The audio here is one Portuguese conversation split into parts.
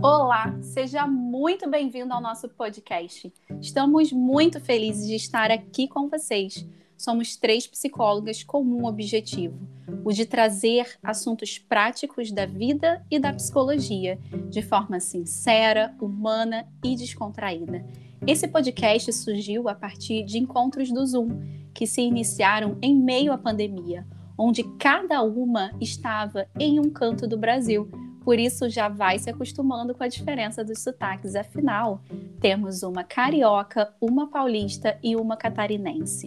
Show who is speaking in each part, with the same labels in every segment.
Speaker 1: Olá, seja muito bem-vindo ao nosso podcast. Estamos muito felizes de estar aqui com vocês. Somos três psicólogas com um objetivo: o de trazer assuntos práticos da vida e da psicologia, de forma sincera, humana e descontraída. Esse podcast surgiu a partir de encontros do Zoom, que se iniciaram em meio à pandemia, onde cada uma estava em um canto do Brasil por isso já vai se acostumando com a diferença dos sotaques. Afinal, temos uma carioca, uma paulista e uma catarinense.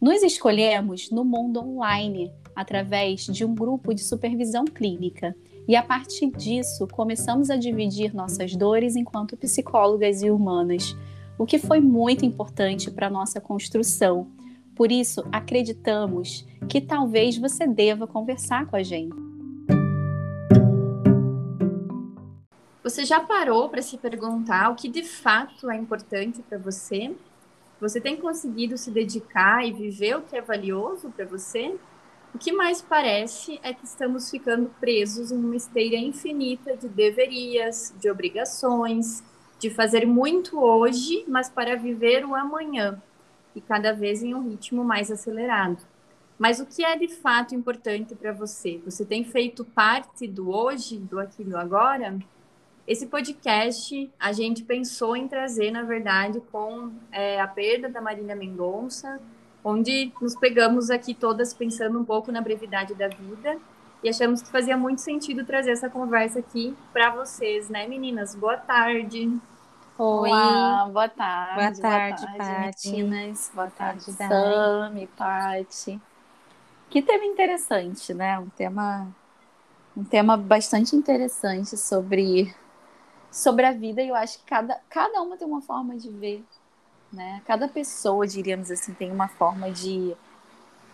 Speaker 1: Nos escolhemos no mundo online, através de um grupo de supervisão clínica. E a partir disso, começamos a dividir nossas dores enquanto psicólogas e humanas, o que foi muito importante para nossa construção. Por isso, acreditamos que talvez você deva conversar com a gente.
Speaker 2: Você já parou para se perguntar o que de fato é importante para você? Você tem conseguido se dedicar e viver o que é valioso para você? O que mais parece é que estamos ficando presos em uma esteira infinita de deverias, de obrigações, de fazer muito hoje, mas para viver o amanhã, e cada vez em um ritmo mais acelerado. Mas o que é de fato importante para você? Você tem feito parte do hoje, do aqui do agora? Esse podcast a gente pensou em trazer, na verdade, com é, a perda da Marília Mendonça, onde nos pegamos aqui todas pensando um pouco na brevidade da vida e achamos que fazia muito sentido trazer essa conversa aqui para vocês, né, meninas? Boa tarde.
Speaker 1: Oi. Olá, boa tarde.
Speaker 3: Boa tarde, boa tarde.
Speaker 1: Meninas. Boa tarde, Sami, Paty. Que tema interessante, né? Um tema, um tema bastante interessante sobre sobre a vida e eu acho que cada, cada uma tem uma forma de ver, né? Cada pessoa, diríamos assim, tem uma forma de,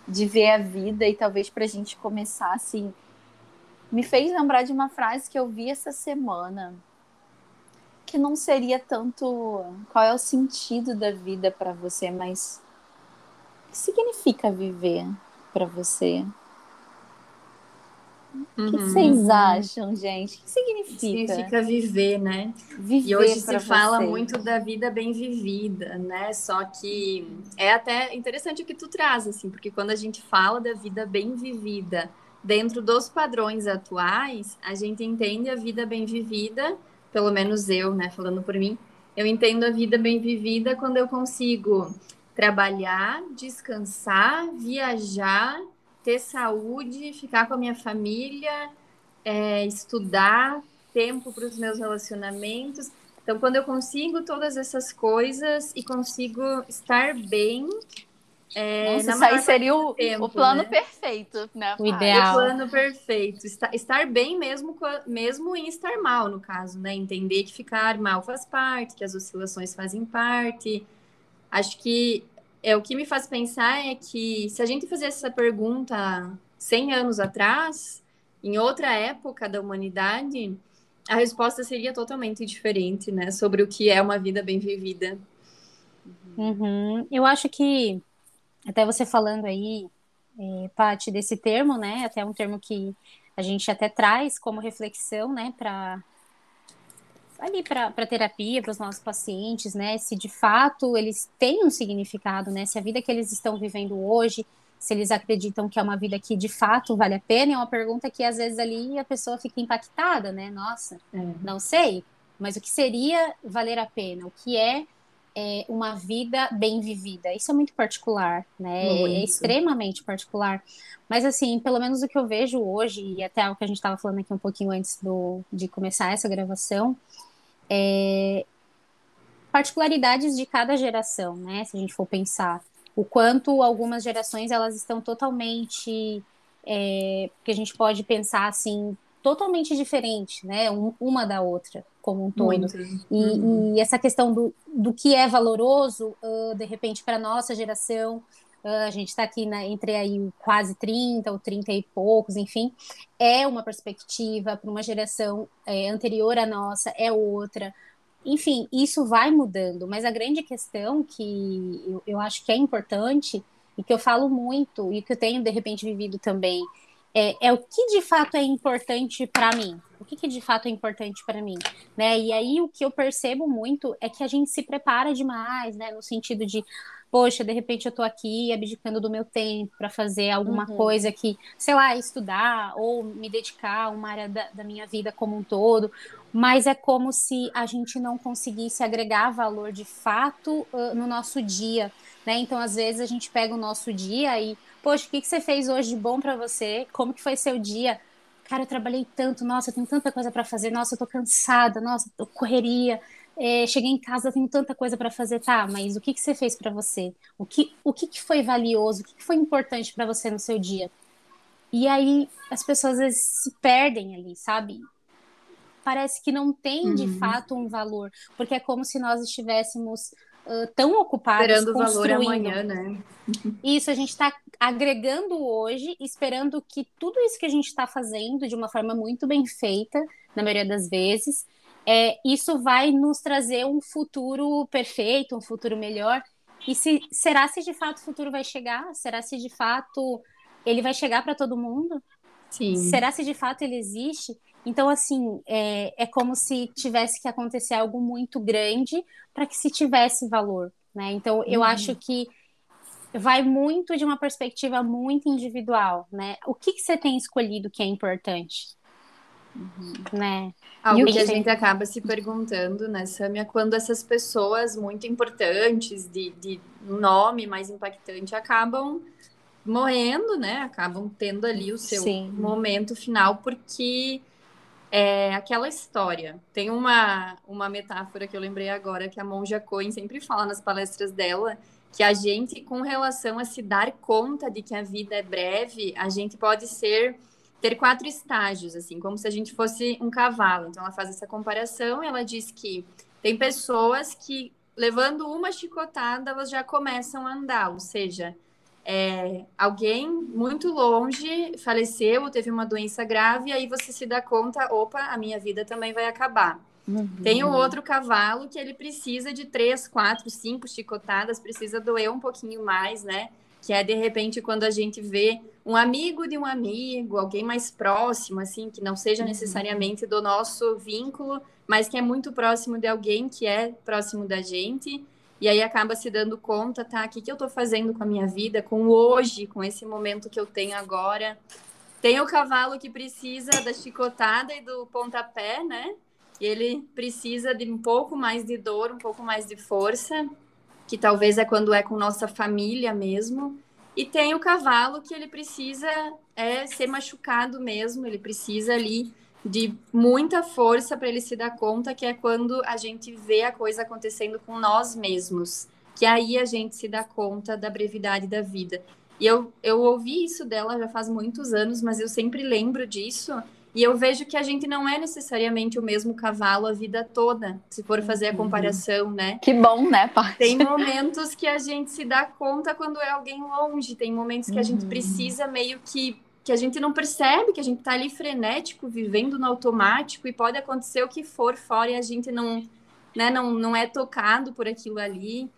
Speaker 1: de ver a vida e talvez para a gente começar assim, me fez lembrar de uma frase que eu vi essa semana que não seria tanto qual é o sentido da vida para você, mas o que significa viver para você? O que
Speaker 2: Uhum.
Speaker 1: vocês acham, gente? O que significa?
Speaker 2: Significa viver, né?
Speaker 1: Viver
Speaker 2: E hoje se fala
Speaker 1: você.
Speaker 2: muito da vida bem vivida, né? Só que é até interessante o que tu traz, assim, porque quando a gente fala da vida bem vivida dentro dos padrões atuais, a gente entende a vida bem vivida, pelo menos eu, né, falando por mim, eu entendo a vida bem vivida quando eu consigo trabalhar, descansar, viajar, ter saúde, ficar com a minha família, é, estudar, tempo para os meus relacionamentos. Então, quando eu consigo todas essas coisas e consigo estar bem, é,
Speaker 1: Nossa, isso aí seria o,
Speaker 2: tempo,
Speaker 1: o plano
Speaker 2: né?
Speaker 1: perfeito, né?
Speaker 3: O ideal.
Speaker 2: o plano perfeito. Estar, estar bem mesmo, mesmo em estar mal, no caso, né? Entender que ficar mal faz parte, que as oscilações fazem parte. Acho que é o que me faz pensar é que se a gente fizesse essa pergunta 100 anos atrás, em outra época da humanidade, a resposta seria totalmente diferente, né? Sobre o que é uma vida bem vivida.
Speaker 3: Uhum. Eu acho que, até você falando aí, é, Paty, desse termo, né? Até um termo que a gente até traz como reflexão, né, para ali para terapia, para os nossos pacientes, né? Se de fato eles têm um significado, né? Se a vida que eles estão vivendo hoje, se eles acreditam que é uma vida que de fato vale a pena, é uma pergunta que às vezes ali a pessoa fica impactada, né? Nossa, não sei, mas o que seria valer a pena? O que é, é, uma vida bem vivida? Isso é muito particular, né? É- É,
Speaker 2: Muito.
Speaker 3: extremamente particular. Mas assim, pelo menos o que eu vejo hoje, e até o que a gente estava falando aqui um pouquinho antes do, de começar essa gravação, é particularidades de cada geração, né? Se a gente for pensar o quanto algumas gerações elas estão totalmente, é, que a gente pode pensar assim, totalmente diferente, né? Um- uma da outra, como um todo. E,
Speaker 2: Uhum.
Speaker 3: e essa questão do, do que é valoroso, ah, de repente, para nossa geração, a gente está aqui na- entre aí quase 30 ou 30 e poucos, enfim, é uma perspectiva, para uma geração eh, anterior à nossa, é outra. Enfim, isso vai mudando, mas a grande questão que eu, eu acho que é importante, e que eu falo muito, e que eu tenho, de repente, vivido também, é, é o que de fato é importante para mim, O que, que de fato é importante para mim, né? E aí o que eu percebo muito é que a gente se prepara demais, né? No sentido de, poxa, de repente eu tô aqui abdicando do meu tempo para fazer alguma uhum. coisa que, sei lá, estudar ou me dedicar a uma área da, da minha vida como um todo, mas é como se a gente não conseguisse agregar valor de fato uh, no nosso dia, né? Então, às vezes a gente pega o nosso dia e, poxa, o que, que você fez hoje de bom para você? Como que foi seu dia? Cara, eu trabalhei tanto, nossa, eu tenho tanta coisa para fazer, nossa, eu tô cansada, nossa, eu correria, é, cheguei em casa, tenho tanta coisa para fazer, tá? Mas o que, que você fez para você? O que, o que, que foi valioso? O que, que foi importante para você no seu dia? E aí as pessoas às vezes se perdem ali, sabe? Parece que não tem uhum. de fato um valor, porque é como se nós estivéssemos uh, tão ocupados
Speaker 2: esperando o valor amanhã, né?
Speaker 3: Isso a gente está agregando hoje, esperando que tudo isso que a gente está fazendo de uma forma muito bem feita, na maioria das vezes, é, isso vai nos trazer um futuro perfeito, um futuro melhor. E se, será se de fato o futuro vai chegar? Será se de fato ele vai chegar para todo mundo?
Speaker 2: Sim.
Speaker 3: Será se de fato ele existe? Então, assim, é, é como se tivesse que acontecer algo muito grande para que se tivesse valor, né? Então, eu uhum. acho que vai muito de uma perspectiva muito individual, né? O que, que você tem escolhido que é importante? Uhum. Né?
Speaker 2: Algo que, que a gente acaba se perguntando, né, Samia, quando essas pessoas muito importantes, de, de nome mais impactante, acabam morrendo, né? Acabam tendo ali o seu Sim. momento final, porque é aquela história. Tem uma, uma metáfora que eu lembrei agora, que a Monja Cohen sempre fala nas palestras dela, que a gente, com relação a se dar conta de que a vida é breve, a gente pode ser ter quatro estágios, assim, como se a gente fosse um cavalo. Então, ela faz essa comparação e ela diz que tem pessoas que, levando uma chicotada, elas já começam a andar, ou seja, é, alguém muito longe faleceu ou teve uma doença grave, e aí você se dá conta, opa, a minha vida também vai acabar. Uhum. Tem o outro cavalo que ele precisa de três, quatro, cinco chicotadas, precisa doer um pouquinho mais, né? Que é de repente quando a gente vê um amigo de um amigo, alguém mais próximo, assim, que não seja uhum. necessariamente do nosso vínculo, mas que é muito próximo de alguém que é próximo da gente. E aí acaba se dando conta, tá? O que, que eu tô fazendo com a minha vida, com hoje, com esse momento que eu tenho agora. Tem o cavalo que precisa da chicotada e do pontapé, né? E ele precisa de um pouco mais de dor, um pouco mais de força, que talvez é quando é com nossa família mesmo. E tem o cavalo que ele precisa é ser machucado mesmo, ele precisa ali de muita força para ele se dar conta que é quando a gente vê a coisa acontecendo com nós mesmos, que aí a gente se dá conta da brevidade da vida. E eu, eu ouvi isso dela já faz muitos anos, mas eu sempre lembro disso e eu vejo que a gente não é necessariamente o mesmo cavalo a vida toda, se for fazer a uhum. comparação, né?
Speaker 1: Que bom, né, Paty?
Speaker 2: Tem momentos que a gente se dá conta quando é alguém longe, tem momentos que a gente uhum. precisa meio que que a gente não percebe, que a gente tá ali frenético, vivendo no automático e pode acontecer o que for fora e a gente não, né, não, não é tocado por aquilo ali.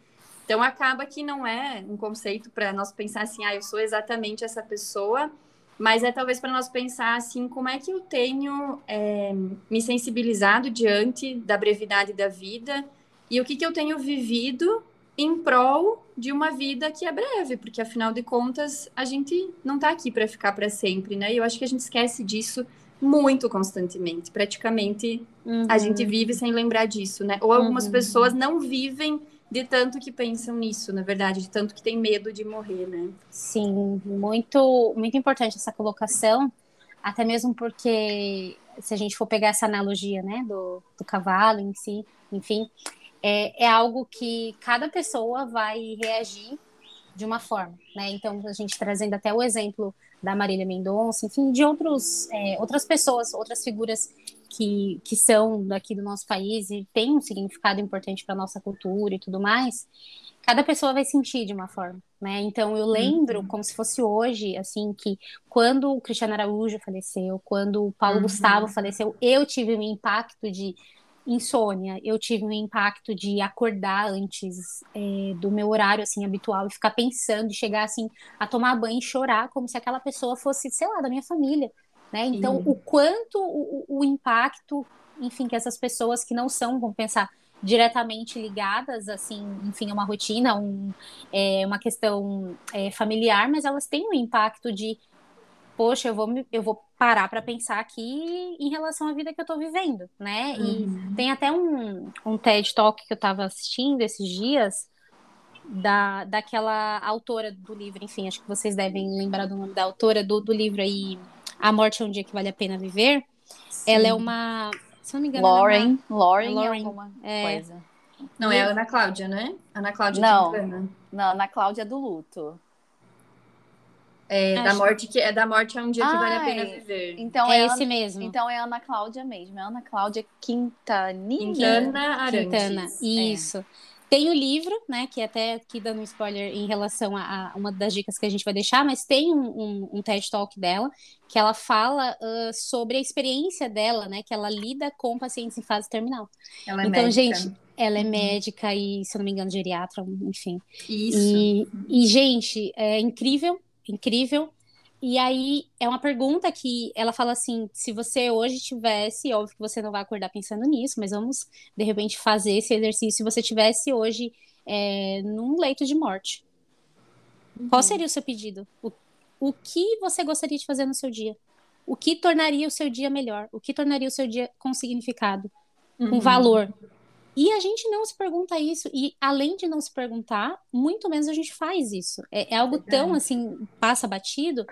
Speaker 2: Então acaba que não é um conceito para nós pensar assim, ah, eu sou exatamente essa pessoa, mas é talvez para nós pensar assim, como é que eu tenho é, me sensibilizado diante da brevidade da vida e o que, que eu tenho vivido em prol de uma vida que é breve, porque afinal de contas a gente não está aqui para ficar para sempre, né? E eu acho que a gente esquece disso muito constantemente. Praticamente uhum. a gente vive sem lembrar disso, né? Ou algumas uhum. pessoas não vivem de tanto que pensam nisso, na verdade, de tanto que tem medo de morrer, né?
Speaker 3: Sim, muito, muito importante essa colocação, até mesmo porque se a gente for pegar essa analogia, né, do, do cavalo em si, enfim, é, é algo que cada pessoa vai reagir de uma forma, né? Então a gente trazendo até o exemplo da Marília Mendonça, enfim, de outros, é, outras pessoas, outras figuras que, que são daqui do nosso país e têm um significado importante para nossa cultura e tudo mais, cada pessoa vai sentir de uma forma, né? Então eu lembro uhum. como se fosse hoje, assim, que quando o Cristiano Araújo faleceu, quando o Paulo uhum. Gustavo faleceu, eu tive um impacto de insônia, eu tive um impacto de acordar antes é, do meu horário assim habitual e ficar pensando, e chegar assim a tomar banho e chorar como se aquela pessoa fosse, sei lá, da minha família né? Então, o quanto o, o, impacto, enfim, que essas pessoas que não são, vamos pensar, diretamente ligadas, assim, enfim, a uma rotina, um, é, uma questão é, familiar, mas elas têm um impacto de, poxa, eu vou, eu vou parar para pensar aqui em relação à vida que eu estou vivendo, né? Uhum. E tem até um, um TED Talk que eu estava assistindo esses dias, da, daquela autora do livro, enfim, acho que vocês devem lembrar do nome da autora do, do livro aí, A Morte é um Dia que Vale a Pena Viver. Sim. Ela é uma, se não me engano,
Speaker 1: Lauren, é uma, Lauren, Lauren alguma é, coisa.
Speaker 2: Não, é a Ana Cláudia, né? Ana Cláudia
Speaker 1: não. Não, Ana Cláudia é do luto.
Speaker 2: É, da morte que é da morte é um dia que vale a pena viver.
Speaker 3: Então é, é esse Ana, mesmo.
Speaker 1: Então é Ana Cláudia mesmo, é Ana Cláudia Quintanilha.
Speaker 2: Quintana Arantes. Quintana,
Speaker 3: isso. É. Tem o livro, né, que até aqui dando um spoiler em relação a, a, uma das dicas que a gente vai deixar, mas tem um, um, um TED Talk dela, que ela fala uh, sobre a experiência dela, né, que ela lida com pacientes em fase terminal.
Speaker 2: Ela é então, médica. gente,
Speaker 3: ela é uhum. médica e, se eu não me engano, geriatra, enfim.
Speaker 2: Isso.
Speaker 3: E, e gente, é incrível, incrível. E aí é uma pergunta que ela fala assim: se você hoje tivesse, óbvio que você não vai acordar pensando nisso, mas vamos de repente fazer esse exercício. Se você tivesse hoje é, num leito de morte, uhum. qual seria o seu pedido? O, o que você gostaria de fazer no seu dia? O que tornaria o seu dia melhor? O que tornaria o seu dia com significado, uhum. com valor? E a gente não se pergunta isso, e além de não se perguntar, muito menos a gente faz isso. É, é algo tão assim, passa batido.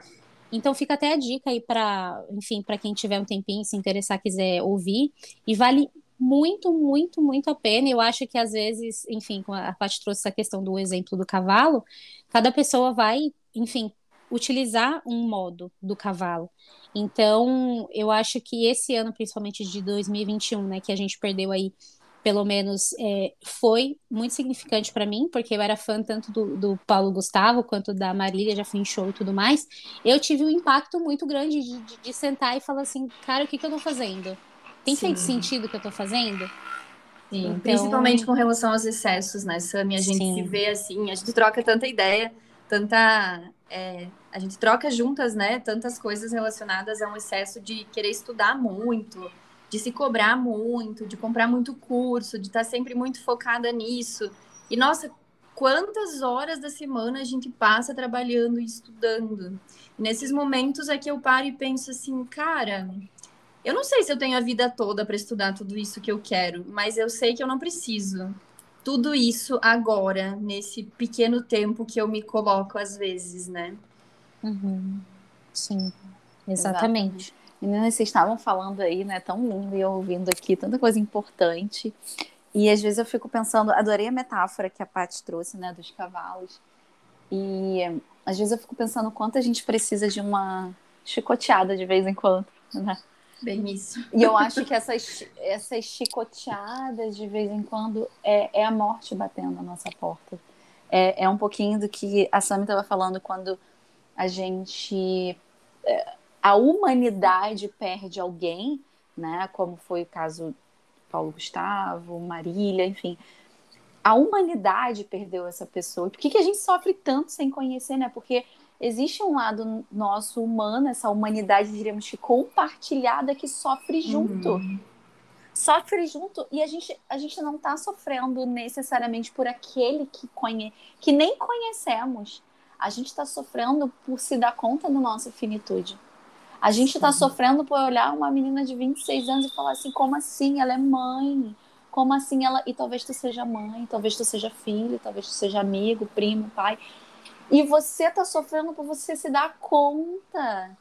Speaker 3: Então fica até a dica aí para, enfim, para quem tiver um tempinho, se interessar, quiser ouvir, e vale muito, muito, muito a pena. Eu acho que às vezes, enfim, a Paty trouxe essa questão do exemplo do cavalo, cada pessoa vai, enfim, utilizar um modo do cavalo. Então, eu acho que esse ano, principalmente de 2021, né, que a gente perdeu aí pelo menos é, foi muito significante para mim, porque eu era fã tanto do, do, Paulo Gustavo quanto da Marília, já fui em show e tudo mais. Eu tive um impacto muito grande de, de, de sentar e falar assim, cara, o que, que eu tô fazendo? Tem Sim. feito sentido o que eu tô fazendo?
Speaker 2: Sim, então... principalmente com relação aos excessos, né, Sami? A gente Sim. se vê assim, a gente troca tanta ideia, tanta. É, a gente troca juntas, né? Tantas coisas relacionadas a um excesso de querer estudar muito, de se cobrar muito, de comprar muito curso, de estar sempre muito focada nisso. E nossa, quantas horas da semana a gente passa trabalhando e estudando. E nesses momentos é que eu paro e penso assim, cara, eu não sei se eu tenho a vida toda para estudar tudo isso que eu quero, mas eu sei que eu não preciso. Tudo isso agora, nesse pequeno tempo que eu me coloco às vezes, né?
Speaker 3: Uhum. Sim, exatamente. exatamente.
Speaker 1: Meninas, vocês estavam falando aí, né? Tão lindo e eu ouvindo aqui, tanta coisa importante. E às vezes eu fico pensando, adorei a metáfora que a Paty trouxe, né, dos cavalos. E às vezes eu fico pensando quanto a gente precisa de uma chicoteada de vez em quando, né?
Speaker 2: Bem isso.
Speaker 1: E eu acho que essas, essas chicoteadas de vez em quando é, é a morte batendo na nossa porta. É, é um pouquinho do que a Sami estava falando quando a gente. É, a humanidade perde alguém, né? Como foi o caso Paulo Gustavo, Marília, enfim. A humanidade perdeu essa pessoa. Por que, que a gente sofre tanto sem conhecer, né? Porque existe um lado nosso humano, essa humanidade, diríamos que compartilhada, que sofre junto. Uhum. Sofre junto e a gente, a gente não está sofrendo necessariamente por aquele que, conhe que nem conhecemos. A gente está sofrendo por se dar conta da nossa finitude. A gente está sofrendo por olhar uma menina de 26 anos e falar assim: como assim? Ela é mãe. Como assim ela. E talvez tu seja mãe, talvez tu seja filho, talvez tu seja amigo, primo, pai. E você está sofrendo por você se dar conta.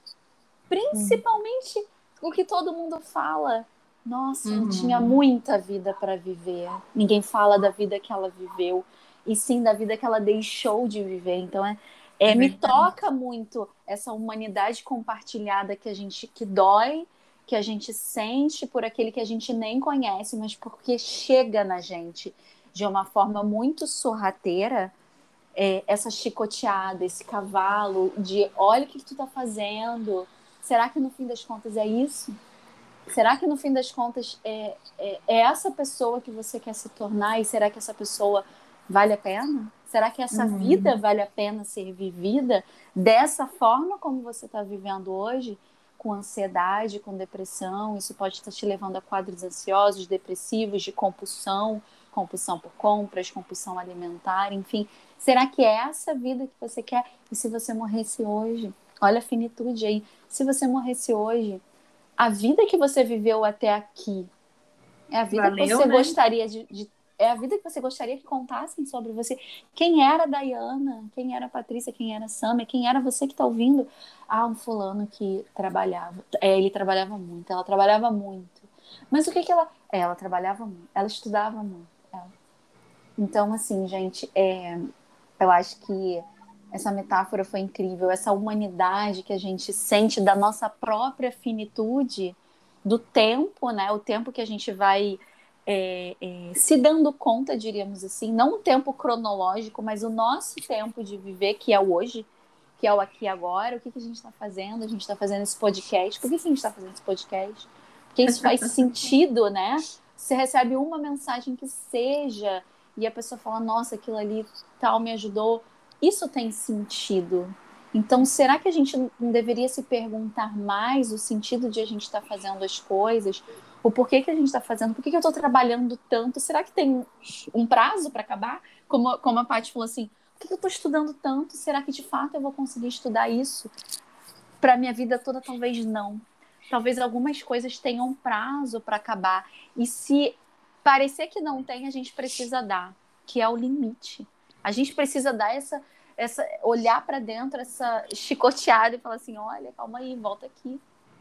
Speaker 1: Principalmente uhum. o que todo mundo fala. Nossa, uhum. tinha muita vida para viver. Ninguém fala da vida que ela viveu, e sim da vida que ela deixou de viver. Então é, é, me toca muito essa humanidade compartilhada que a gente que dói, que a gente sente por aquele que a gente nem conhece, mas porque chega na gente de uma forma muito sorrateira, é, essa chicoteada, esse cavalo de olha o que, que tu tá fazendo. Será que no fim das contas é isso? Será que no fim das contas é, é, é essa pessoa que você quer se tornar e será que essa pessoa vale a pena? Será que essa uhum. vida vale a pena ser vivida dessa forma como você está vivendo hoje? com ansiedade, com depressão, isso pode estar te levando a quadros ansiosos, depressivos, de compulsão, compulsão por compras, compulsão alimentar, enfim. Será que é essa vida que você quer? E se você morresse hoje? Olha a finitude aí. Se você morresse hoje, a vida que você viveu até aqui é a vida Valeu, que você né? gostaria de, de é a vida que você gostaria que contassem sobre você. Quem era a Dayana? Quem era a Patrícia? Quem era a Samia? Quem era você que está ouvindo? Ah, um fulano que trabalhava. É, ele trabalhava muito, ela trabalhava muito. Mas o que que ela... É, ela trabalhava muito, ela estudava muito. Ela. Então, assim, gente, é... eu acho que essa metáfora foi incrível. Essa humanidade que a gente sente da nossa própria finitude, do tempo, né? O tempo que a gente vai é, é, se dando conta, diríamos assim, não o tempo cronológico, mas o nosso tempo de viver, que é o hoje, que é o aqui e agora, o que, que a gente está fazendo? A gente está fazendo esse podcast. Por que, que a gente está fazendo esse podcast? Porque isso faz sentido, né? Você recebe uma mensagem que seja e a pessoa fala, nossa, aquilo ali tal me ajudou. Isso tem sentido. Então, será que a gente não deveria se perguntar mais o sentido de a gente estar tá fazendo as coisas? O porquê que a gente está fazendo, por que, eu estou trabalhando tanto, será que tem um prazo para acabar? Como, como a Paty falou assim, por que, eu estou estudando tanto? Será que de fato eu vou conseguir estudar isso para minha vida toda? Talvez não. Talvez algumas coisas tenham prazo para acabar. E se parecer que não tem, a gente precisa dar, que é o limite. A gente precisa dar essa, essa olhar para dentro, essa chicoteada e falar assim: olha, calma aí, volta aqui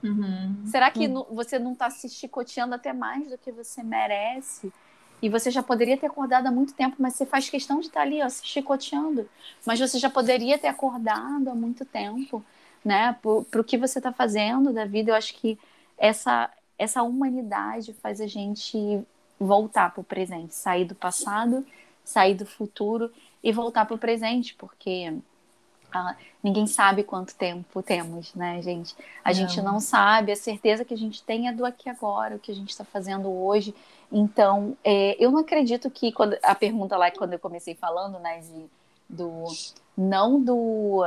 Speaker 1: Uhum. Será que uhum. você não está se chicoteando até mais do que você merece? E você já poderia ter acordado há muito tempo, mas você faz questão de estar tá ali, ó, se chicoteando. Mas você já poderia ter acordado há muito tempo, né? Para o que você está fazendo da vida. Eu acho que essa, essa humanidade faz a gente voltar para o presente, sair do passado, sair do futuro e voltar para o presente, porque ah, ninguém sabe quanto tempo temos, né, gente? A não. gente não sabe, a certeza que a gente tem é do aqui agora, o que a gente está fazendo hoje. Então, é, eu não acredito que quando a pergunta lá quando eu comecei falando, né, de, do não do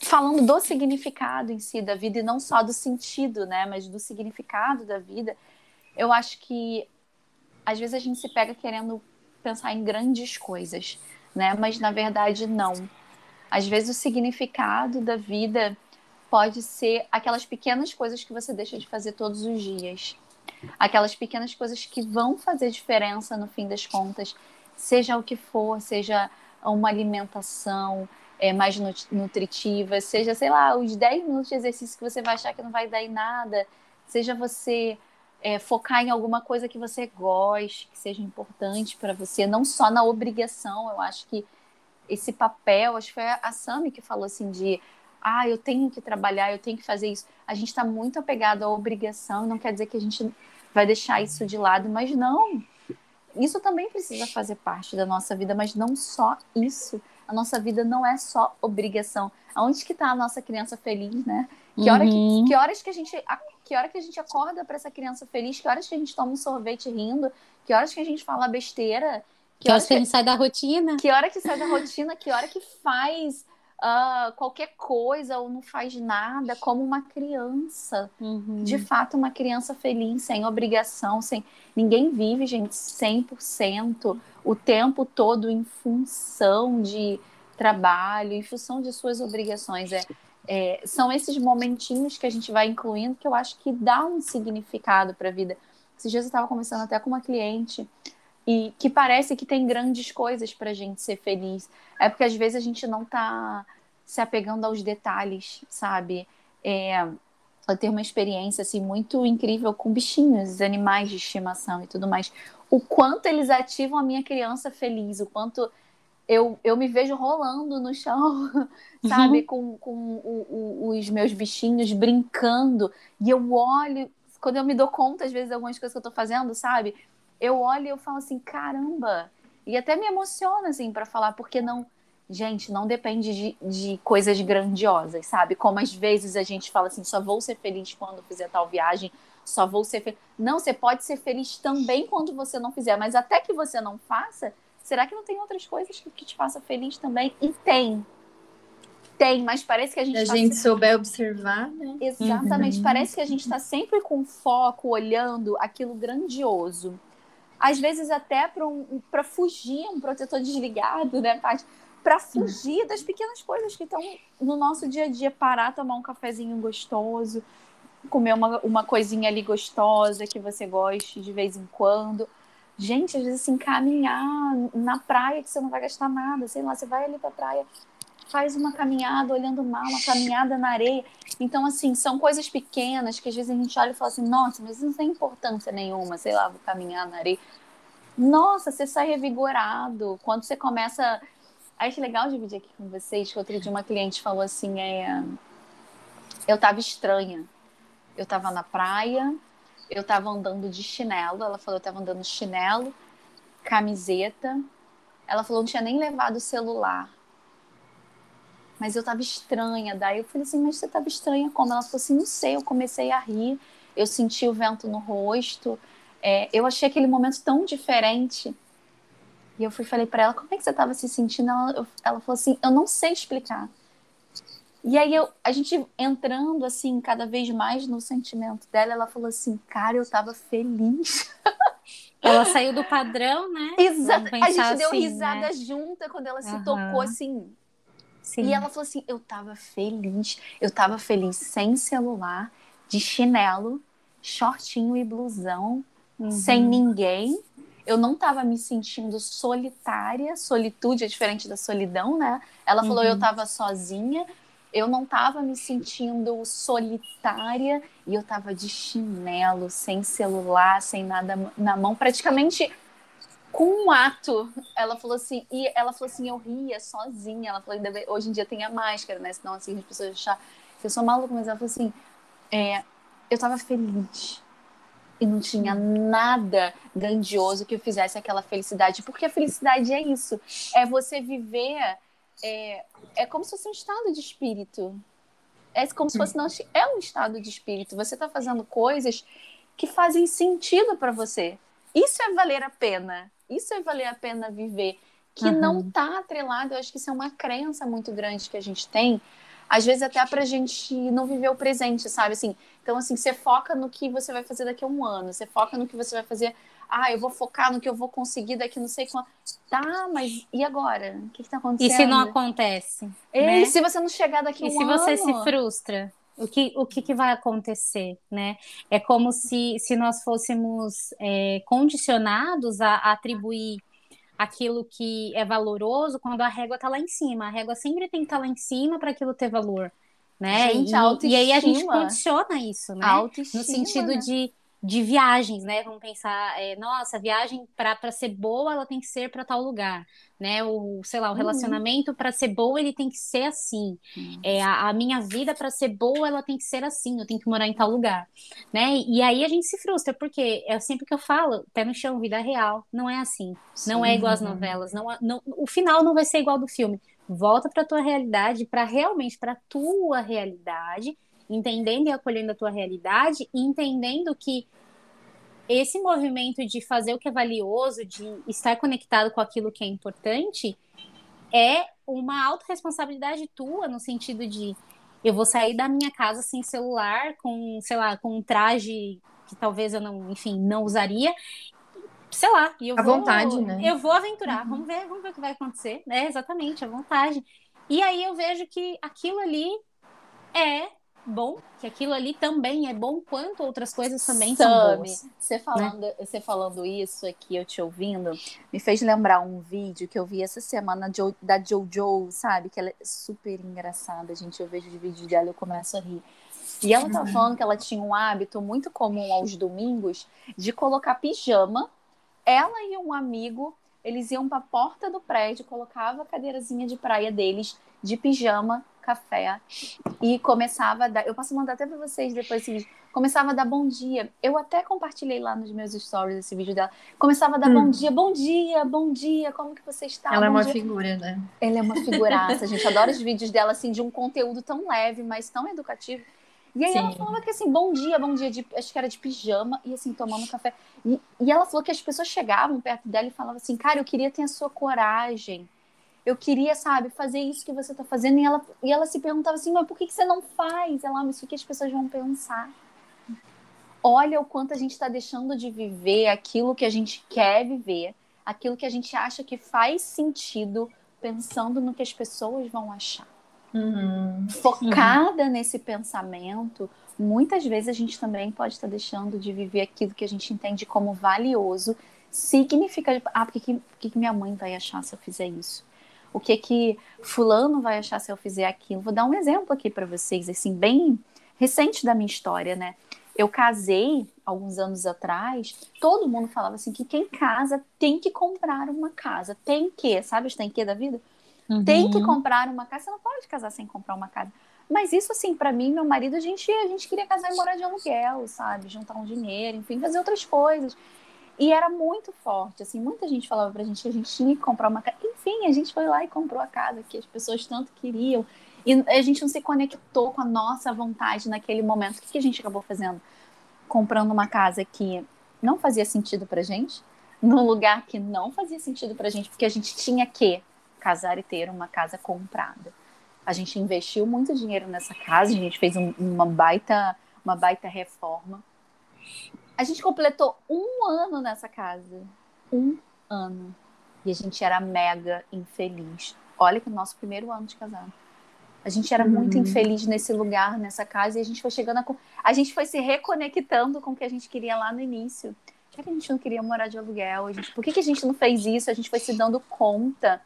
Speaker 1: falando do significado em si da vida e não só do sentido, né, mas do significado da vida. Eu acho que às vezes a gente se pega querendo pensar em grandes coisas né? Mas na verdade não. Às vezes o significado da vida pode ser aquelas pequenas coisas que você deixa de fazer todos os dias. Aquelas pequenas coisas que vão fazer diferença no fim das contas, seja o que for, seja uma alimentação é, mais nutritiva, seja, sei lá, os 10 minutos de exercício que você vai achar que não vai dar em nada, seja você é, focar em alguma coisa que você goste, que seja importante para você, não só na obrigação. Eu acho que esse papel, acho que foi a Sami que falou assim de ah, eu tenho que trabalhar, eu tenho que fazer isso. A gente está muito apegado à obrigação, não quer dizer que a gente vai deixar isso de lado, mas não. Isso também precisa fazer parte da nossa vida, mas não só isso. A nossa vida não é só obrigação. Aonde que está a nossa criança feliz, né? Que, hora uhum. que, que horas que a gente que hora que a gente acorda para essa criança feliz, que horas que a gente toma um sorvete rindo, que horas que a gente fala besteira,
Speaker 3: que, que horas que a gente sai da rotina,
Speaker 1: que hora que sai da rotina, que hora que faz uh, qualquer coisa ou não faz nada, como uma criança, uhum. de fato uma criança feliz, sem obrigação, sem ninguém vive, gente, 100% o tempo todo em função de trabalho, em função de suas obrigações. É, é, são esses momentinhos que a gente vai incluindo que eu acho que dá um significado para a vida. Esses dias eu estava conversando até com uma cliente e que parece que tem grandes coisas para a gente ser feliz. É porque às vezes a gente não está se apegando aos detalhes, sabe? É, eu tenho uma experiência assim muito incrível com bichinhos, animais de estimação e tudo mais. O quanto eles ativam a minha criança feliz, o quanto eu, eu me vejo rolando no chão, sabe, uhum. com, com o, o, os meus bichinhos brincando, e eu olho, quando eu me dou conta, às vezes, de algumas coisas que eu tô fazendo, sabe, eu olho e eu falo assim, caramba, e até me emociona, assim, para falar, porque não, gente, não depende de, de coisas grandiosas, sabe, como às vezes a gente fala assim, só vou ser feliz quando fizer tal viagem, só vou ser feliz. Não, você pode ser feliz também quando você não fizer, mas até que você não faça, Será que não tem outras coisas que, que te façam feliz também? E tem. Tem, mas parece que a gente.
Speaker 2: Se a
Speaker 1: tá
Speaker 2: gente
Speaker 1: sempre...
Speaker 2: souber observar, né?
Speaker 1: Exatamente.
Speaker 3: Uhum.
Speaker 1: Parece que a gente está sempre com foco, olhando aquilo grandioso. Às vezes, até para um, pra fugir, um protetor desligado, né, Paty? Para fugir das pequenas coisas que estão no nosso dia a dia. Parar, tomar um cafezinho gostoso, comer uma, uma coisinha ali gostosa que você goste de vez em quando. Gente, às vezes assim, caminhar na praia que você não vai gastar nada, sei lá, você vai ali pra praia, faz uma caminhada olhando o mar, uma caminhada na areia. Então, assim, são coisas pequenas que às vezes a gente olha e fala assim, nossa, mas isso não tem importância nenhuma, sei lá, vou caminhar na areia. Nossa, você sai revigorado. Quando você começa. Acho legal dividir aqui com vocês que outro dia uma cliente falou assim: é... eu tava estranha. Eu tava na praia, eu tava andando de chinelo. Ela falou: eu tava andando de chinelo, camiseta. Ela falou: não tinha nem levado o celular. Mas eu tava estranha. Daí eu falei assim: mas você tava estranha como? Ela falou assim: não sei. Eu comecei a rir, eu senti o vento no rosto. É, eu achei aquele momento tão diferente. E eu fui falei para ela: como é que você estava se sentindo? Ela, eu, ela falou assim: eu não sei explicar. E aí eu, a gente entrando assim cada vez mais no sentimento dela, ela falou assim: cara, eu tava feliz.
Speaker 3: Ela saiu do padrão, né?
Speaker 1: Exato. A gente
Speaker 3: pensar
Speaker 1: deu
Speaker 3: assim,
Speaker 1: risada
Speaker 3: né?
Speaker 1: junta quando ela se
Speaker 3: Aham.
Speaker 1: tocou assim.
Speaker 3: Sim.
Speaker 1: E ela falou assim: eu tava feliz. Eu tava feliz sem celular, de chinelo, shortinho e blusão,
Speaker 3: Uhum.
Speaker 1: sem ninguém. Eu não tava me sentindo solitária. Solitude é diferente da solidão, né? Ela falou:
Speaker 3: Uhum.
Speaker 1: eu tava sozinha. Eu não tava me sentindo solitária e eu tava de chinelo, sem celular, sem nada na mão, praticamente com um ato. Ela falou assim, e ela falou assim, eu ria sozinha. Ela falou, hoje em dia tem a máscara, né? Senão assim as pessoas acham que eu sou maluca, mas ela falou assim, é, eu tava feliz. E não tinha nada grandioso que eu fizesse aquela felicidade. Porque a felicidade é isso. É você viver. É, é como se fosse um estado de espírito. É como se fosse. Não, é um estado de espírito. Você está fazendo coisas que fazem sentido para você. Isso é valer a pena. Isso é valer a pena viver. Que
Speaker 3: Uhum.
Speaker 1: não está atrelado. Eu acho que isso é uma crença muito grande que a gente tem. Às vezes até pra gente não viver o presente, sabe? Assim, então, assim, você foca no que você vai fazer daqui a um ano. Você foca no que você vai fazer. Ah, eu vou focar no que eu vou conseguir daqui não sei quanto. Tá, mas e agora? O que, que tá
Speaker 3: E
Speaker 1: acontecendo?
Speaker 3: se não acontece?
Speaker 1: E
Speaker 3: né?
Speaker 1: se você não chegar daqui a
Speaker 3: E
Speaker 1: um
Speaker 3: se
Speaker 1: ano?
Speaker 3: você se frustra? O que, o que, que vai acontecer, né? É como se, se nós fôssemos é, condicionados a, a atribuir aquilo que é valoroso quando a régua está lá em cima. A régua sempre tem que estar lá em cima para aquilo ter valor, né?
Speaker 1: Gente,
Speaker 3: e, e aí a gente condiciona isso, né? No sentido
Speaker 1: né?
Speaker 3: de, de viagens, né? Vamos pensar, é, nossa, a viagem para ser boa, ela tem que ser para tal lugar, né? O, sei lá, o
Speaker 1: Uhum.
Speaker 3: relacionamento para ser boa, ele tem que ser assim. É, a, a minha vida para ser boa, ela tem que ser assim, eu tenho que morar em tal lugar, né? E aí a gente se frustra, porque é sempre que eu falo, pé no chão, vida real, não é assim. Não é igual às novelas, não, não, o final não vai ser igual do filme. Volta para tua realidade, para realmente para tua realidade, entendendo e acolhendo a tua realidade e entendendo que esse movimento de fazer o que é valioso, de estar conectado com aquilo que é importante, é uma autorresponsabilidade tua, no sentido de eu vou sair da minha casa sem celular, com, sei lá, com um traje que talvez eu não, enfim, não usaria. Sei lá, e eu
Speaker 2: À
Speaker 3: vou,
Speaker 2: vontade, né?
Speaker 3: Eu vou aventurar, vamos ver, vamos ver o que vai acontecer, né? Exatamente, à vontade. E aí eu vejo que aquilo ali é bom, que aquilo ali também é bom, quanto outras coisas também são
Speaker 1: Sami,
Speaker 3: boas.
Speaker 1: você falando, você falando isso aqui, eu te ouvindo, me fez lembrar um vídeo que eu vi essa semana Jo- da Jojo, sabe? Que ela é super engraçada, gente. Eu vejo os vídeos dela e eu começo a rir. E ela tava falando que ela tinha um hábito muito comum aos domingos de colocar pijama. Ela e um amigo, eles iam pra porta do prédio, colocava a cadeirazinha de praia deles de pijama, café e começava a dar. Eu posso mandar até pra vocês depois esse vídeo. Começava a dar bom dia. Eu até compartilhei lá nos meus stories esse vídeo dela. Começava a dar
Speaker 2: Hum.
Speaker 1: bom dia, bom dia, bom dia, como que você está?
Speaker 2: Ela é
Speaker 1: Bom
Speaker 2: uma
Speaker 1: dia.
Speaker 2: figura, né?
Speaker 1: Ela é uma figuraça, a gente adora os vídeos dela, assim, de um conteúdo tão leve, mas tão educativo. E aí ela
Speaker 2: Sim.
Speaker 1: falava que, assim, bom dia, bom dia, de, acho que era de pijama, e assim, tomando café. E, e ela falou que as pessoas chegavam perto dela e falavam assim, cara, eu queria ter a sua coragem eu queria, sabe, fazer isso que você está fazendo. E ela, e ela se perguntava assim, mas por que, que você não faz? Ela, mas o que as pessoas vão pensar? Olha o quanto a gente está deixando de viver aquilo que a gente quer viver, aquilo que a gente acha que faz sentido, pensando no que as pessoas vão achar. Uhum. Focada uhum. nesse pensamento, muitas vezes a gente também pode estar tá deixando de viver aquilo que a gente entende como valioso. Significa, ah, por que, que, que minha mãe vai achar se eu fizer isso? O que que fulano vai achar se eu fizer aquilo? Vou dar um exemplo aqui para vocês, assim, bem recente da minha história, né? Eu casei alguns anos atrás, todo mundo falava assim que quem casa tem que comprar uma casa. Tem que, sabe os tem que da vida? Uhum. Tem que comprar uma casa. Você não pode casar sem comprar uma casa. Mas isso, assim, para mim, meu marido, a gente, a gente queria casar e morar de aluguel, sabe? Juntar um dinheiro, enfim, fazer outras coisas. E era muito forte, assim, muita gente falava pra gente que a gente tinha que comprar uma casa. Enfim, a gente foi lá e comprou a casa que as pessoas tanto queriam. E a gente não se conectou com a nossa vontade naquele momento. O que, a gente acabou fazendo? Comprando uma casa que não fazia sentido pra gente, num lugar que não fazia sentido pra gente, porque a gente tinha que casar e ter uma casa comprada. A gente investiu muito dinheiro nessa casa, a gente fez um, uma baita, uma baita reforma. A gente completou um ano nessa casa. Um ano. E a gente era mega infeliz. Olha que o nosso primeiro ano de casado. A gente era uhum. muito infeliz nesse lugar, nessa casa, e a gente foi chegando a. A gente foi se reconectando com o que a gente queria lá no início. Por que a gente não queria morar de aluguel? A gente, por que, que a gente não fez isso? A gente foi se dando conta.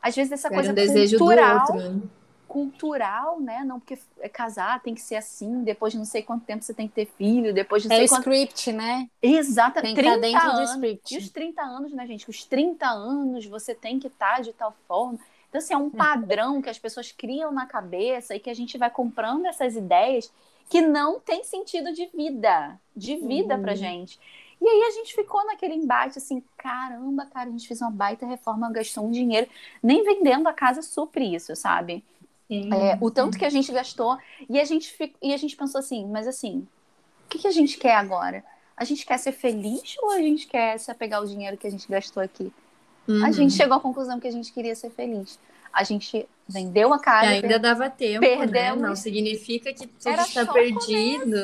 Speaker 1: Às vezes essa era coisa um desejo cultural, do outro. Cultural, né? Não porque é casar tem que ser assim, depois de não sei quanto tempo você tem que ter filho, depois de não
Speaker 3: é
Speaker 1: sei
Speaker 3: quanto... script, né?
Speaker 1: Exato, tem 30 dentro
Speaker 3: anos. do script.
Speaker 1: E os 30 anos, né, gente? Os 30 anos você tem que estar de tal forma. Então, assim, é um padrão que as pessoas criam na cabeça e que a gente vai comprando essas ideias que não tem sentido de vida, de vida uhum. pra gente. E aí a gente ficou naquele embate assim, caramba, cara, a gente fez uma baita reforma, gastou um dinheiro, nem vendendo a casa supre isso, sabe? É, o tanto que a gente gastou e a gente, e a gente pensou assim, mas assim, o que, que a gente quer agora? A gente quer ser feliz ou a gente quer se apegar ao dinheiro que a gente gastou aqui? Uhum. A gente chegou à conclusão que a gente queria ser feliz. A gente vendeu a casa.
Speaker 2: E ainda dava tempo, perdemos. né? Não significa que tudo Era está perdido.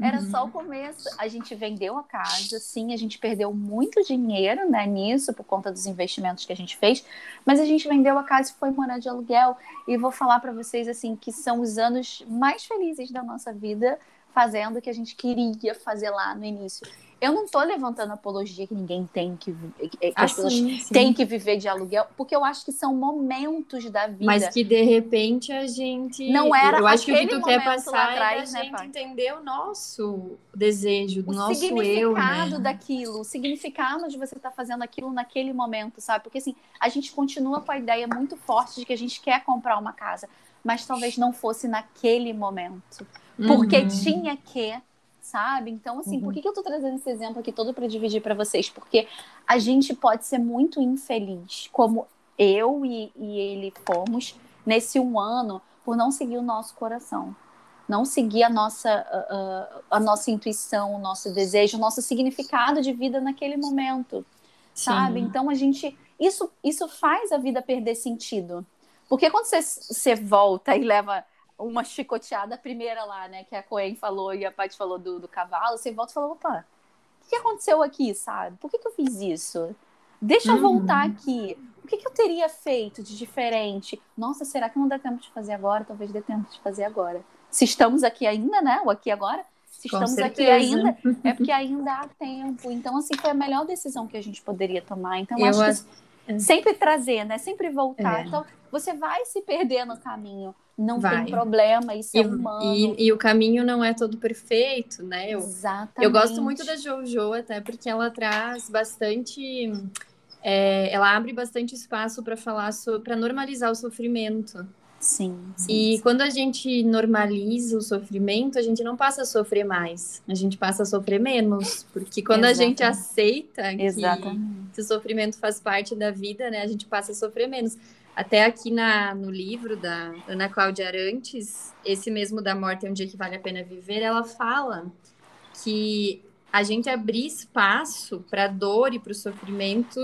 Speaker 1: Era uhum. só o começo. A gente vendeu a casa, sim, a gente perdeu muito dinheiro né, nisso, por conta dos investimentos que a gente fez, mas a gente vendeu a casa e foi morar de aluguel. E vou falar para vocês, assim, que são os anos mais felizes da nossa vida, fazendo o que a gente queria fazer lá no início. Eu não estou levantando apologia que ninguém tem que, que ah, as pessoas sim, sim. têm que viver de aluguel, porque eu acho que são momentos da vida.
Speaker 2: Mas que de repente a gente
Speaker 1: não era.
Speaker 2: Eu acho que o que tu quer passar atrás, é a né, gente entender o nosso desejo, o nosso eu,
Speaker 1: né? daquilo, o significado de você estar tá fazendo aquilo naquele momento, sabe? Porque assim, a gente continua com a ideia muito forte de que a gente quer comprar uma casa, mas talvez não fosse naquele momento, porque uhum. tinha que sabe? Então, assim, uhum. por que, que eu tô trazendo esse exemplo aqui todo para dividir para vocês? Porque a gente pode ser muito infeliz, como eu e, e ele fomos nesse um ano, por não seguir o nosso coração. Não seguir a nossa, a, a, nossa intuição, o nosso desejo, o nosso significado de vida naquele momento, Sim. sabe? Então a gente. Isso, isso faz a vida perder sentido. Porque quando você, você volta e leva uma chicoteada, a primeira lá, né, que a Coen falou e a Paty falou do, do cavalo, você volta e fala, opa, o que aconteceu aqui, sabe? Por que, que eu fiz isso? Deixa eu uhum. voltar aqui. O que, que, eu teria feito de diferente? Nossa, será que não dá tempo de fazer agora? Talvez dê tempo de fazer agora. Se estamos aqui ainda, né? O aqui agora. Se estamos aqui ainda, é porque ainda há tempo. Então, assim, foi a melhor decisão que a gente poderia tomar. Então, eu acho, acho que sempre trazer, né? Sempre voltar. É. Então, você vai se perder no caminho. Não Vai. tem problema, isso é e, é humano.
Speaker 2: E, e, o caminho não é todo perfeito, né? Eu, Exatamente. Eu gosto muito da Jojo, até porque ela traz bastante. É, ela abre bastante espaço para falar para normalizar o sofrimento.
Speaker 1: Sim, sim,
Speaker 2: E sim. quando a gente normaliza o sofrimento, a gente não passa a sofrer mais, a gente passa a sofrer menos. Porque quando Exatamente. a gente aceita que, que, o sofrimento faz parte da vida, né, a gente passa a sofrer menos. Até aqui na, no livro da Ana Cláudia Arantes, esse mesmo da morte é um dia que vale a pena viver, ela fala que a gente abrir espaço para a dor e para o sofrimento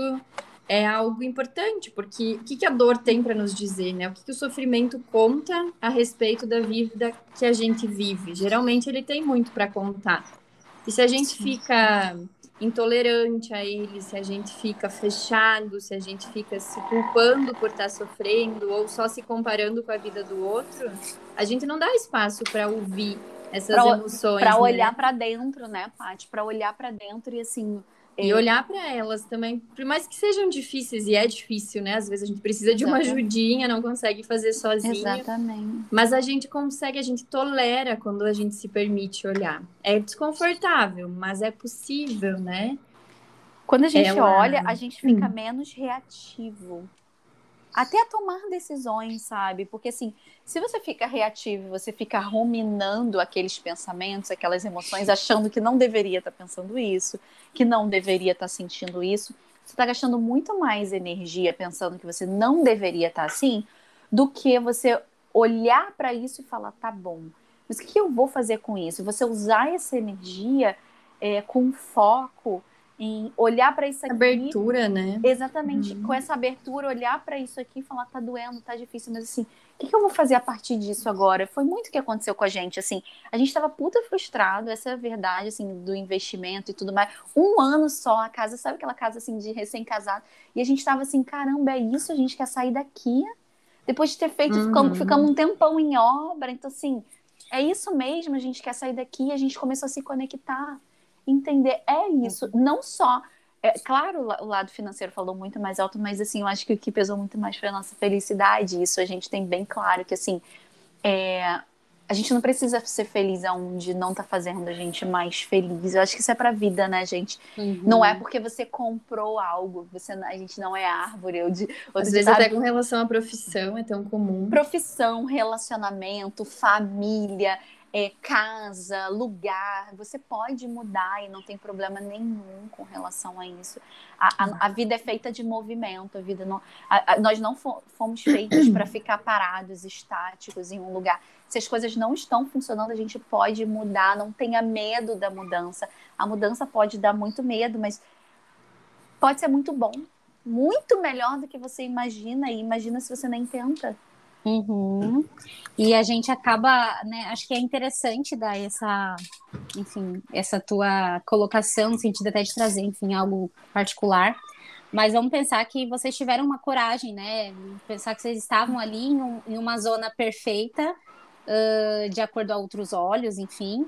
Speaker 2: é algo importante, porque o que, que a dor tem para nos dizer, né? O que, que o sofrimento conta a respeito da vida que a gente vive? Geralmente ele tem muito para contar. E se a gente fica intolerante a ele, se a gente fica fechado, se a gente fica se culpando por estar tá sofrendo ou só se comparando com a vida do outro, a gente não dá espaço para ouvir essas pra, emoções.
Speaker 1: Para
Speaker 2: né?
Speaker 1: olhar para dentro, né, Paty? Para olhar para dentro e assim.
Speaker 2: E é... olhar para elas também, por mais que sejam difíceis, e é difícil, né? Às vezes a gente precisa de uma ajudinha, não consegue fazer sozinho.
Speaker 1: Exatamente.
Speaker 2: Mas a gente consegue, a gente tolera quando a gente se permite olhar. É desconfortável, mas é possível, né?
Speaker 1: Quando a gente Ela... olha, a gente fica hum. menos reativo até a tomar decisões, sabe? Porque assim, se você fica reativo, você fica ruminando aqueles pensamentos, aquelas emoções, achando que não deveria estar tá pensando isso, que não deveria estar tá sentindo isso, você está gastando muito mais energia pensando que você não deveria estar tá assim, do que você olhar para isso e falar, tá bom, mas o que eu vou fazer com isso? Você usar essa energia é, com foco em olhar para isso aqui.
Speaker 2: Abertura, né?
Speaker 1: Exatamente. Uhum. Com essa abertura, olhar para isso aqui e falar, tá doendo, tá difícil, mas assim, o que, que, eu vou fazer a partir disso agora? Foi muito o que aconteceu com a gente, assim. A gente tava puta frustrado, essa é a verdade, assim, do investimento e tudo mais. Um ano só a casa, sabe aquela casa, assim, de recém-casado? E a gente tava assim, caramba, é isso? A gente quer sair daqui? Depois de ter feito, uhum. ficamos, ficamos um tempão em obra. Então, assim, é isso mesmo, a gente quer sair daqui. A gente começou a se conectar entender é isso, uhum. não só é, claro, o lado financeiro falou muito mais alto, mas assim, eu acho que o que pesou muito mais foi a nossa felicidade. Isso a gente tem bem claro que assim, é, a gente não precisa ser feliz aonde não tá fazendo a gente mais feliz. Eu acho que isso é pra vida, né, gente? Uhum. Não é porque você comprou algo, você, a gente não é árvore. Ou de,
Speaker 2: ou Às vezes sabe? até com relação à profissão é tão comum.
Speaker 1: Profissão, relacionamento, família é, casa, lugar, você pode mudar e não tem problema nenhum com relação a isso. A, a, a vida é feita de movimento, a vida não, a, nós não fomos feitos para ficar parados, estáticos em um lugar. Se as coisas não estão funcionando, a gente pode mudar, não tenha medo da mudança. A mudança pode dar muito medo, mas pode ser muito bom, muito melhor do que você imagina, e imagina se você nem tenta.
Speaker 3: Uhum. E a gente acaba, né? Acho que é interessante dar essa, enfim, essa tua colocação, no sentido até de trazer, enfim, algo particular. Mas vamos pensar que vocês tiveram uma coragem, né? Pensar que vocês estavam ali em, um, em uma zona perfeita, uh, de acordo a outros olhos, enfim.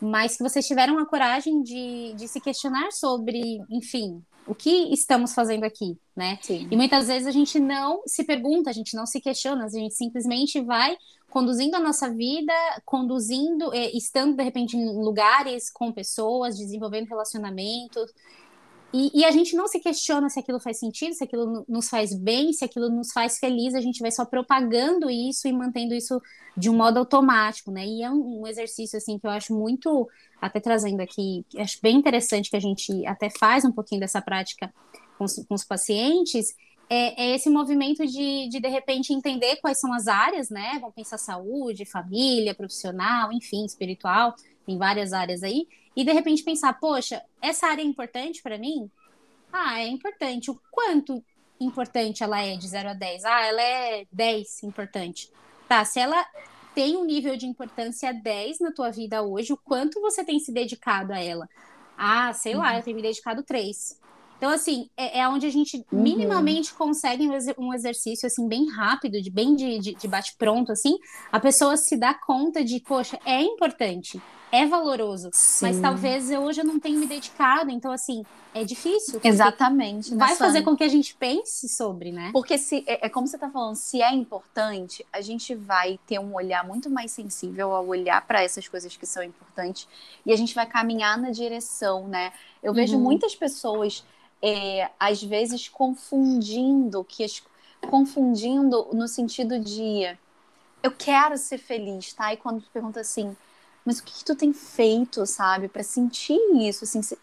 Speaker 3: Mas que vocês tiveram a coragem de, de se questionar sobre, enfim, o que estamos fazendo aqui, né? Sim. E muitas vezes a gente não se pergunta, a gente não se questiona, a gente simplesmente vai conduzindo a nossa vida, conduzindo, é, estando de repente em lugares com pessoas, desenvolvendo relacionamentos, e, e, a gente não se questiona se aquilo faz sentido, se aquilo nos faz bem, se aquilo nos faz feliz, a gente vai só propagando isso e mantendo isso de um modo automático, né? E é um, um exercício, assim, que eu acho muito, até trazendo aqui, acho bem interessante que a gente até faz um pouquinho dessa prática com os, com os pacientes, é, é, esse movimento de, de, de repente, entender quais são as áreas, né? Vamos pensar saúde, família, profissional, enfim, espiritual, tem várias áreas aí, e de repente pensar, poxa, essa área é importante para mim? Ah, é importante. O quanto importante ela é de 0 a 10? Ah, ela é 10 importante. Tá, se ela tem um nível de importância 10 na tua vida hoje, o quanto você tem se dedicado a ela? Ah, sei uhum. lá, eu tenho me dedicado 3. Então, assim, é, é onde a gente uhum. minimamente consegue um exercício, assim, bem rápido, de bem de, de, de bate-pronto, assim, a pessoa se dá conta de, poxa, é importante é valoroso. Sim. Mas talvez eu hoje eu não tenha me dedicado, então assim, é difícil.
Speaker 1: Exatamente.
Speaker 3: Vai fazer com que a gente pense sobre, né?
Speaker 1: Porque se é, é como você está falando, se é importante, a gente vai ter um olhar muito mais sensível ao olhar para essas coisas que são importantes e a gente vai caminhar na direção, né? Eu uhum. vejo muitas pessoas é, às vezes confundindo que as, confundindo no sentido de eu quero ser feliz, tá? E quando tu pergunta assim, mas o que, que tu tem feito, sabe, para sentir isso, assim, se...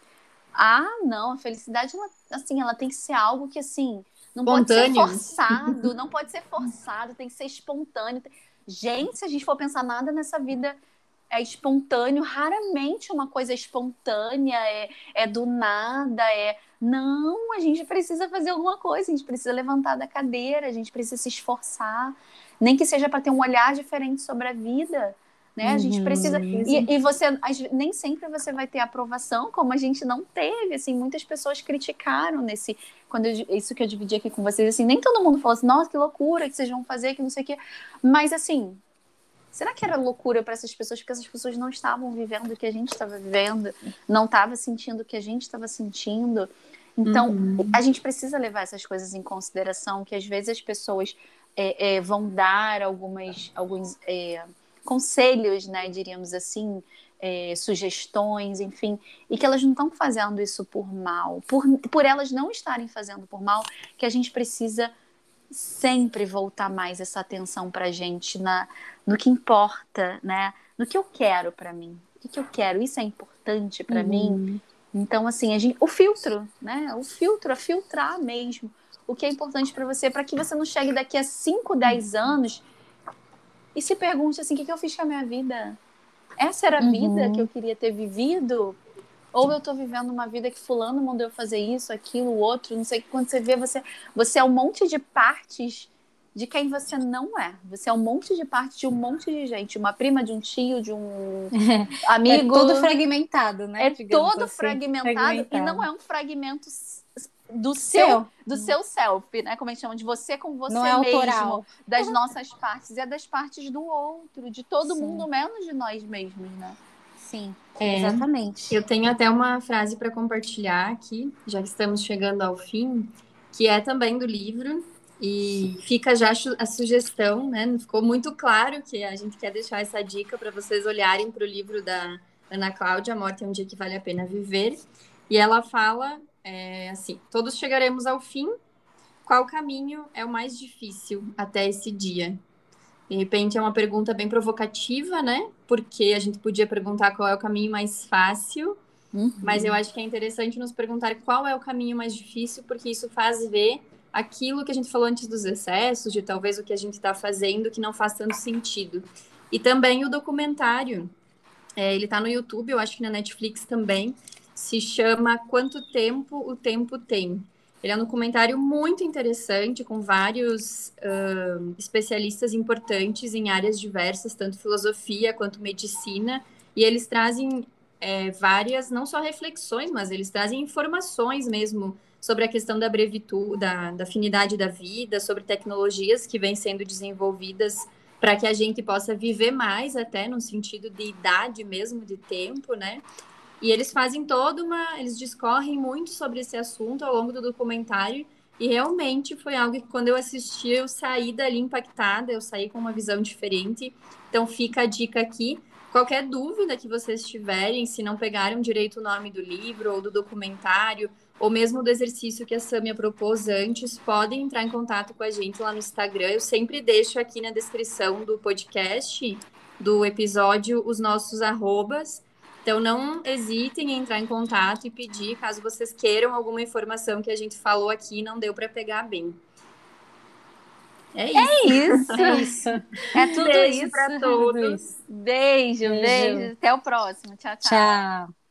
Speaker 1: ah, não, a felicidade, ela, assim, ela tem que ser algo que, assim, não espontâneo. pode ser forçado, não pode ser forçado, tem que ser espontâneo. Gente, se a gente for pensar nada nessa vida, é espontâneo, raramente uma coisa espontânea, é, é do nada, é. Não, a gente precisa fazer alguma coisa, a gente precisa levantar da cadeira, a gente precisa se esforçar, nem que seja para ter um olhar diferente sobre a vida. Né? Uhum, a gente precisa. E, e, você nem sempre você vai ter aprovação, como a gente não teve. Assim, muitas pessoas criticaram nesse. Quando eu, isso que eu dividi aqui com vocês, assim, nem todo mundo falou assim, nossa, que loucura que vocês vão fazer, que não sei o quê. Mas assim, será que era loucura para essas pessoas? Porque essas pessoas não estavam vivendo o que a gente estava vivendo, não estavam sentindo o que a gente estava sentindo. Então, uhum. a gente precisa levar essas coisas em consideração, que às vezes as pessoas é, é, vão dar algumas, alguns é, conselhos, né, diríamos assim, é, sugestões, enfim, e que elas não estão fazendo isso por mal, por, por elas não estarem fazendo por mal, que a gente precisa sempre voltar mais essa atenção para a gente na, no que importa, né? No que eu quero para mim, o que, que, eu quero, isso é importante para uhum. mim. Então, assim, a gente, o filtro, né? O filtro, a filtrar mesmo o que é importante para você, para que você não chegue daqui a 5, 10 anos e se pergunte assim: o que, que eu fiz com a minha vida? Essa era a uhum. vida que eu queria ter vivido? Ou eu estou vivendo uma vida que fulano mandou eu fazer isso, aquilo, outro, não sei. Quando você vê, você, você é um monte de partes de quem você não é. Você é um monte de partes de um monte de gente. Uma prima de um tio, de um amigo.
Speaker 3: É todo fragmentado, né?
Speaker 1: É todo assim, fragmentado, fragmentado, e não é um fragmento do seu, seu, do seu self, né? Como a gente chama de você com você
Speaker 3: não é
Speaker 1: mesmo,
Speaker 3: autoral.
Speaker 1: das nossas partes, é das partes do outro, de todo Sim. mundo, menos de nós mesmos, né?
Speaker 3: Sim, é, exatamente.
Speaker 2: Eu tenho até uma frase para compartilhar aqui, já que estamos chegando ao fim, que é também do livro, e fica já a sugestão, né? Ficou muito claro que a gente quer deixar essa dica para vocês olharem para o livro da Ana Cláudia, A Morte é um Dia que Vale a Pena Viver. E ela fala é, assim: todos chegaremos ao fim. Qual caminho é o mais difícil até esse dia? De repente é uma pergunta bem provocativa, né? Porque a gente podia perguntar qual é o caminho mais fácil, uhum. mas eu acho que é interessante nos perguntar qual é o caminho mais difícil, porque isso faz ver aquilo que a gente falou antes dos excessos, de talvez o que a gente está fazendo que não faz tanto sentido. E também o documentário, é, ele está no YouTube, eu acho que na Netflix também, se chama Quanto Tempo o Tempo Tem. Ele é um documentário muito interessante, com vários uh, especialistas importantes em áreas diversas, tanto filosofia quanto medicina, e eles trazem é, várias, não só reflexões, mas eles trazem informações mesmo sobre a questão da brevitude, da, da afinidade da vida, sobre tecnologias que vêm sendo desenvolvidas para que a gente possa viver mais, até no sentido de idade mesmo, de tempo, né? E eles fazem toda uma. Eles discorrem muito sobre esse assunto ao longo do documentário. E realmente foi algo que, quando eu assisti, eu saí dali impactada, eu saí com uma visão diferente. Então, fica a dica aqui. Qualquer dúvida que vocês tiverem, se não pegaram direito o nome do livro ou do documentário, ou mesmo do exercício que a Samia propôs antes, podem entrar em contato com a gente lá no Instagram. Eu sempre deixo aqui na descrição do podcast, do episódio, os nossos arrobas. Então, não hesitem em entrar em contato e pedir, caso vocês queiram alguma informação que a gente falou aqui e não deu para pegar bem.
Speaker 1: É isso. É isso.
Speaker 3: É, isso.
Speaker 1: é tudo
Speaker 2: beijo
Speaker 1: isso
Speaker 2: para todos.
Speaker 1: Beijo, beijo, beijo. Até o próximo. Tchau, tchau.
Speaker 3: Tchau.